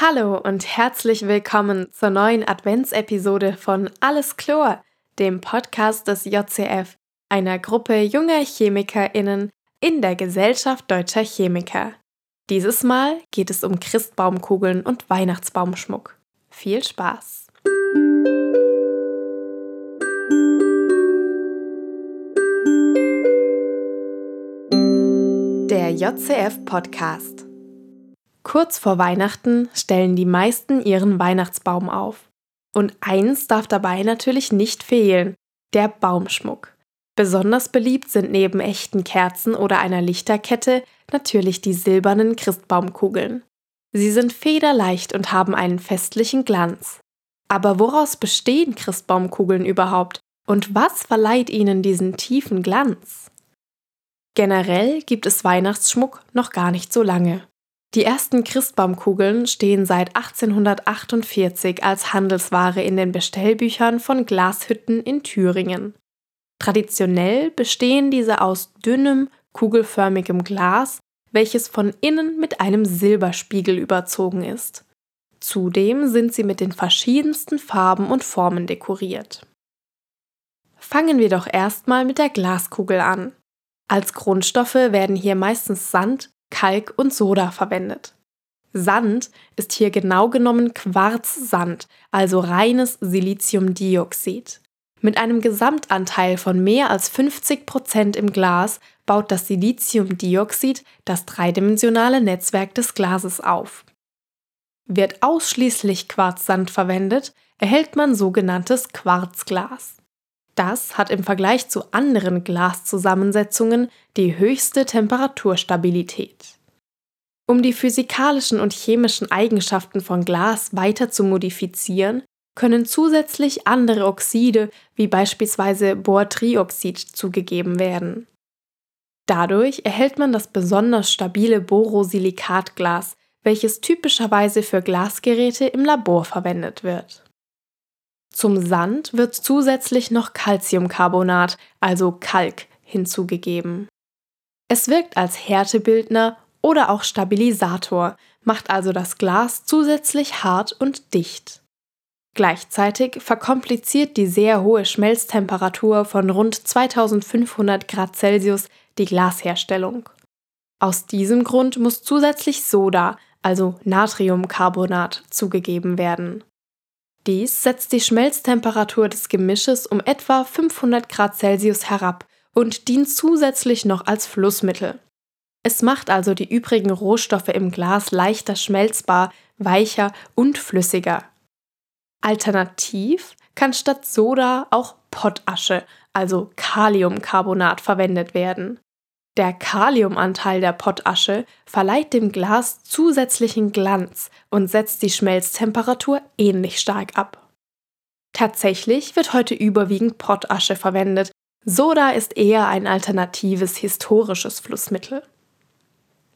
Hallo und herzlich willkommen zur neuen Adventsepisode von Alles Chlor, dem Podcast des JCF, einer Gruppe junger ChemikerInnen in der Gesellschaft deutscher Chemiker. Dieses Mal geht es um Christbaumkugeln und Weihnachtsbaumschmuck. Viel Spaß! Der JCF Podcast Kurz vor Weihnachten stellen die meisten ihren Weihnachtsbaum auf. Und eins darf dabei natürlich nicht fehlen, der Baumschmuck. Besonders beliebt sind neben echten Kerzen oder einer Lichterkette natürlich die silbernen Christbaumkugeln. Sie sind federleicht und haben einen festlichen Glanz. Aber woraus bestehen Christbaumkugeln überhaupt und was verleiht ihnen diesen tiefen Glanz? Generell gibt es Weihnachtsschmuck noch gar nicht so lange. Die ersten Christbaumkugeln stehen seit 1848 als Handelsware in den Bestellbüchern von Glashütten in Thüringen. Traditionell bestehen diese aus dünnem, kugelförmigem Glas, welches von innen mit einem Silberspiegel überzogen ist. Zudem sind sie mit den verschiedensten Farben und Formen dekoriert. Fangen wir doch erstmal mit der Glaskugel an. Als Grundstoffe werden hier meistens Sand, Kalk und Soda verwendet. Sand ist hier genau genommen Quarzsand, also reines Siliziumdioxid. Mit einem Gesamtanteil von mehr als 50 Prozent im Glas baut das Siliziumdioxid das dreidimensionale Netzwerk des Glases auf. Wird ausschließlich Quarzsand verwendet, erhält man sogenanntes Quarzglas. Das hat im Vergleich zu anderen Glaszusammensetzungen die höchste Temperaturstabilität. Um die physikalischen und chemischen Eigenschaften von Glas weiter zu modifizieren, können zusätzlich andere Oxide wie beispielsweise Bohrtrioxid zugegeben werden. Dadurch erhält man das besonders stabile Borosilikatglas, welches typischerweise für Glasgeräte im Labor verwendet wird. Zum Sand wird zusätzlich noch Calciumcarbonat, also Kalk, hinzugegeben. Es wirkt als Härtebildner oder auch Stabilisator, macht also das Glas zusätzlich hart und dicht. Gleichzeitig verkompliziert die sehr hohe Schmelztemperatur von rund 2500 Grad Celsius die Glasherstellung. Aus diesem Grund muss zusätzlich Soda, also Natriumcarbonat, zugegeben werden. Dies setzt die Schmelztemperatur des Gemisches um etwa 500 Grad Celsius herab und dient zusätzlich noch als Flussmittel. Es macht also die übrigen Rohstoffe im Glas leichter schmelzbar, weicher und flüssiger. Alternativ kann statt Soda auch Pottasche, also Kaliumcarbonat, verwendet werden. Der Kaliumanteil der Pottasche verleiht dem Glas zusätzlichen Glanz und setzt die Schmelztemperatur ähnlich stark ab. Tatsächlich wird heute überwiegend Pottasche verwendet, Soda ist eher ein alternatives historisches Flussmittel.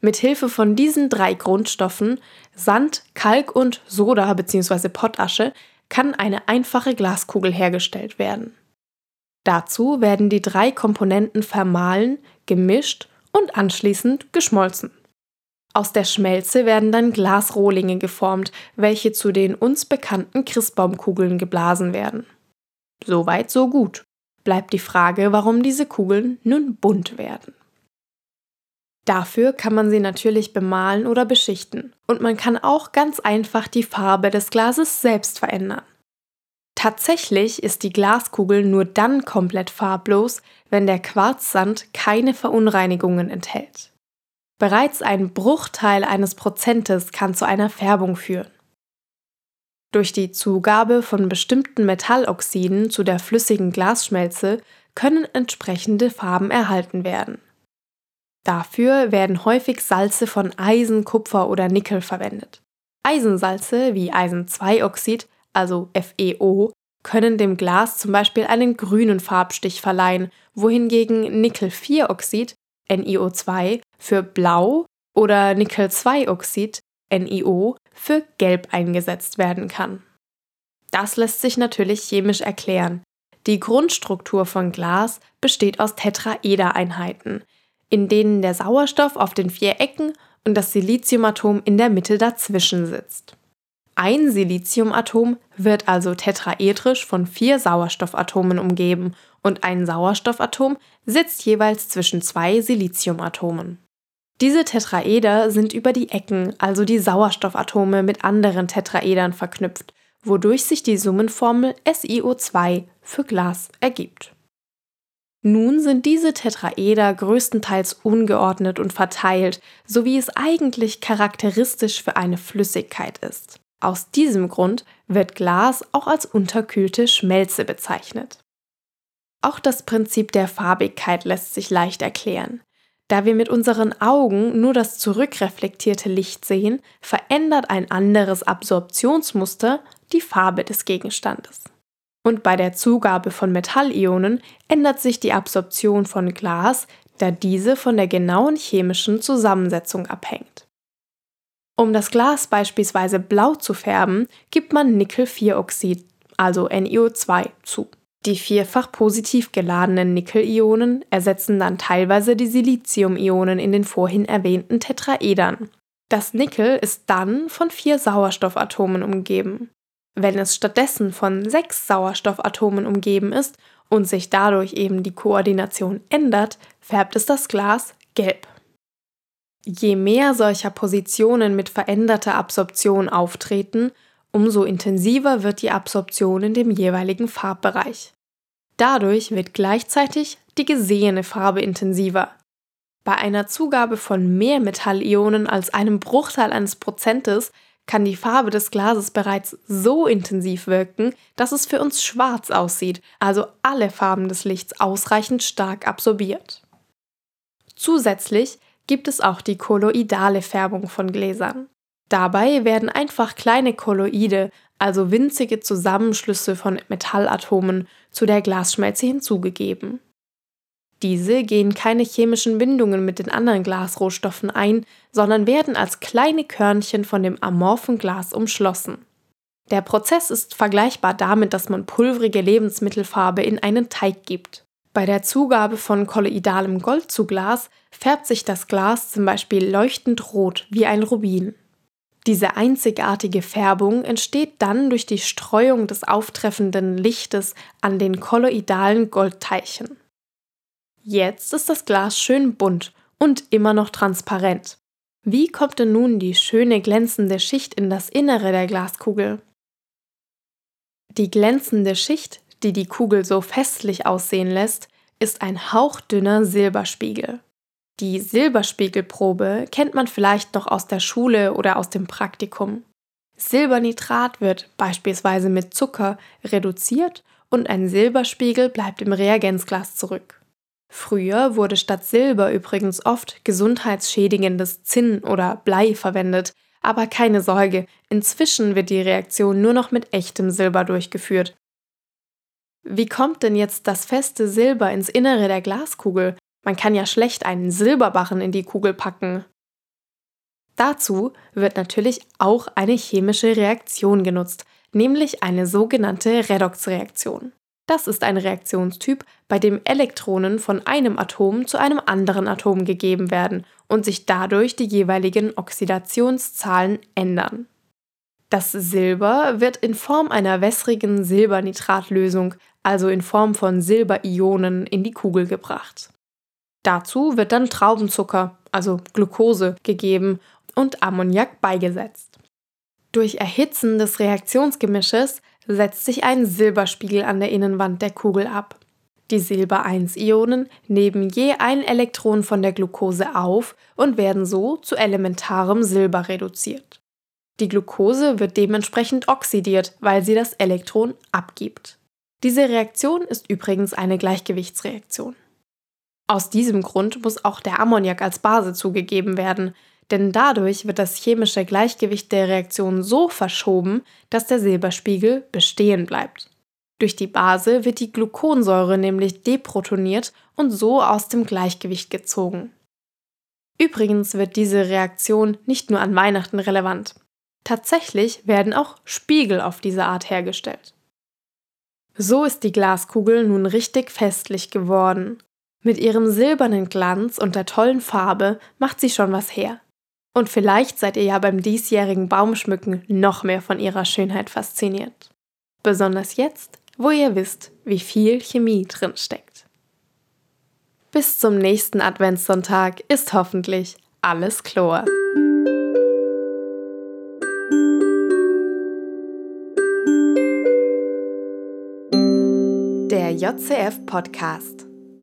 Mit Hilfe von diesen drei Grundstoffen, Sand, Kalk und Soda bzw. Pottasche, kann eine einfache Glaskugel hergestellt werden. Dazu werden die drei Komponenten vermahlen, gemischt und anschließend geschmolzen. Aus der Schmelze werden dann Glasrohlinge geformt, welche zu den uns bekannten Christbaumkugeln geblasen werden. Soweit, so gut. Bleibt die Frage, warum diese Kugeln nun bunt werden. Dafür kann man sie natürlich bemalen oder beschichten und man kann auch ganz einfach die Farbe des Glases selbst verändern. Tatsächlich ist die Glaskugel nur dann komplett farblos, wenn der Quarzsand keine Verunreinigungen enthält. Bereits ein Bruchteil eines Prozentes kann zu einer Färbung führen. Durch die Zugabe von bestimmten Metalloxiden zu der flüssigen Glasschmelze können entsprechende Farben erhalten werden. Dafür werden häufig Salze von Eisen, Kupfer oder Nickel verwendet. Eisensalze wie Eisen-2-Oxid also FeO, können dem Glas zum Beispiel einen grünen Farbstich verleihen, wohingegen Nickel-4-Oxid NiO2 für blau oder Nickel-2-Oxid NiO für gelb eingesetzt werden kann. Das lässt sich natürlich chemisch erklären. Die Grundstruktur von Glas besteht aus Tetraedereinheiten, in denen der Sauerstoff auf den vier Ecken und das Siliziumatom in der Mitte dazwischen sitzt. Ein Siliziumatom wird also tetraedrisch von vier Sauerstoffatomen umgeben und ein Sauerstoffatom sitzt jeweils zwischen zwei Siliziumatomen. Diese Tetraeder sind über die Ecken, also die Sauerstoffatome, mit anderen Tetraedern verknüpft, wodurch sich die Summenformel SiO2 für Glas ergibt. Nun sind diese Tetraeder größtenteils ungeordnet und verteilt, so wie es eigentlich charakteristisch für eine Flüssigkeit ist. Aus diesem Grund wird Glas auch als unterkühlte Schmelze bezeichnet. Auch das Prinzip der Farbigkeit lässt sich leicht erklären. Da wir mit unseren Augen nur das zurückreflektierte Licht sehen, verändert ein anderes Absorptionsmuster die Farbe des Gegenstandes. Und bei der Zugabe von Metallionen ändert sich die Absorption von Glas, da diese von der genauen chemischen Zusammensetzung abhängt. Um das Glas beispielsweise blau zu färben, gibt man Nickel-4-Oxid, also NiO2, zu. Die vierfach positiv geladenen Nickel-Ionen ersetzen dann teilweise die Silizium-Ionen in den vorhin erwähnten Tetraedern. Das Nickel ist dann von vier Sauerstoffatomen umgeben. Wenn es stattdessen von sechs Sauerstoffatomen umgeben ist und sich dadurch eben die Koordination ändert, färbt es das Glas gelb. Je mehr solcher Positionen mit veränderter Absorption auftreten, umso intensiver wird die Absorption in dem jeweiligen Farbbereich. Dadurch wird gleichzeitig die gesehene Farbe intensiver. Bei einer Zugabe von mehr Metallionen als einem Bruchteil eines Prozentes kann die Farbe des Glases bereits so intensiv wirken, dass es für uns schwarz aussieht, also alle Farben des Lichts ausreichend stark absorbiert. Zusätzlich gibt es auch die kolloidale Färbung von Gläsern. Dabei werden einfach kleine Kolloide, also winzige Zusammenschlüsse von Metallatomen, zu der Glasschmelze hinzugegeben. Diese gehen keine chemischen Bindungen mit den anderen Glasrohstoffen ein, sondern werden als kleine Körnchen von dem amorphen Glas umschlossen. Der Prozess ist vergleichbar damit, dass man pulvrige Lebensmittelfarbe in einen Teig gibt. Bei der Zugabe von kolloidalem Gold zu Glas färbt sich das Glas zum Beispiel leuchtend rot wie ein Rubin. Diese einzigartige Färbung entsteht dann durch die Streuung des auftreffenden Lichtes an den kolloidalen Goldteilchen. Jetzt ist das Glas schön bunt und immer noch transparent. Wie kommt denn nun die schöne glänzende Schicht in das Innere der Glaskugel? Die glänzende Schicht, die die Kugel so festlich aussehen lässt, ist ein hauchdünner Silberspiegel. Die Silberspiegelprobe kennt man vielleicht noch aus der Schule oder aus dem Praktikum. Silbernitrat wird beispielsweise mit Zucker reduziert und ein Silberspiegel bleibt im Reagenzglas zurück. Früher wurde statt Silber übrigens oft gesundheitsschädigendes Zinn oder Blei verwendet, aber keine Sorge, inzwischen wird die Reaktion nur noch mit echtem Silber durchgeführt. Wie kommt denn jetzt das feste Silber ins Innere der Glaskugel? Man kann ja schlecht einen Silberbarren in die Kugel packen. Dazu wird natürlich auch eine chemische Reaktion genutzt, nämlich eine sogenannte Redoxreaktion. Das ist ein Reaktionstyp, bei dem Elektronen von einem Atom zu einem anderen Atom gegeben werden und sich dadurch die jeweiligen Oxidationszahlen ändern. Das Silber wird in Form einer wässrigen Silbernitratlösung, also in Form von Silberionen, in die Kugel gebracht. Dazu wird dann Traubenzucker, also Glucose, gegeben und Ammoniak beigesetzt. Durch Erhitzen des Reaktionsgemisches setzt sich ein Silberspiegel an der Innenwand der Kugel ab. Die Silber-1-Ionen nehmen je ein Elektron von der Glucose auf und werden so zu elementarem Silber reduziert. Die Glucose wird dementsprechend oxidiert, weil sie das Elektron abgibt. Diese Reaktion ist übrigens eine Gleichgewichtsreaktion. Aus diesem Grund muss auch der Ammoniak als Base zugegeben werden, denn dadurch wird das chemische Gleichgewicht der Reaktion so verschoben, dass der Silberspiegel bestehen bleibt. Durch die Base wird die Gluconsäure nämlich deprotoniert und so aus dem Gleichgewicht gezogen. Übrigens wird diese Reaktion nicht nur an Weihnachten relevant. Tatsächlich werden auch Spiegel auf diese Art hergestellt. So ist die Glaskugel nun richtig festlich geworden. Mit ihrem silbernen Glanz und der tollen Farbe macht sie schon was her. Und vielleicht seid ihr ja beim diesjährigen Baumschmücken noch mehr von ihrer Schönheit fasziniert. Besonders jetzt, wo ihr wisst, wie viel Chemie drinsteckt. Bis zum nächsten Adventssonntag ist hoffentlich alles Chlor. Der JCF Podcast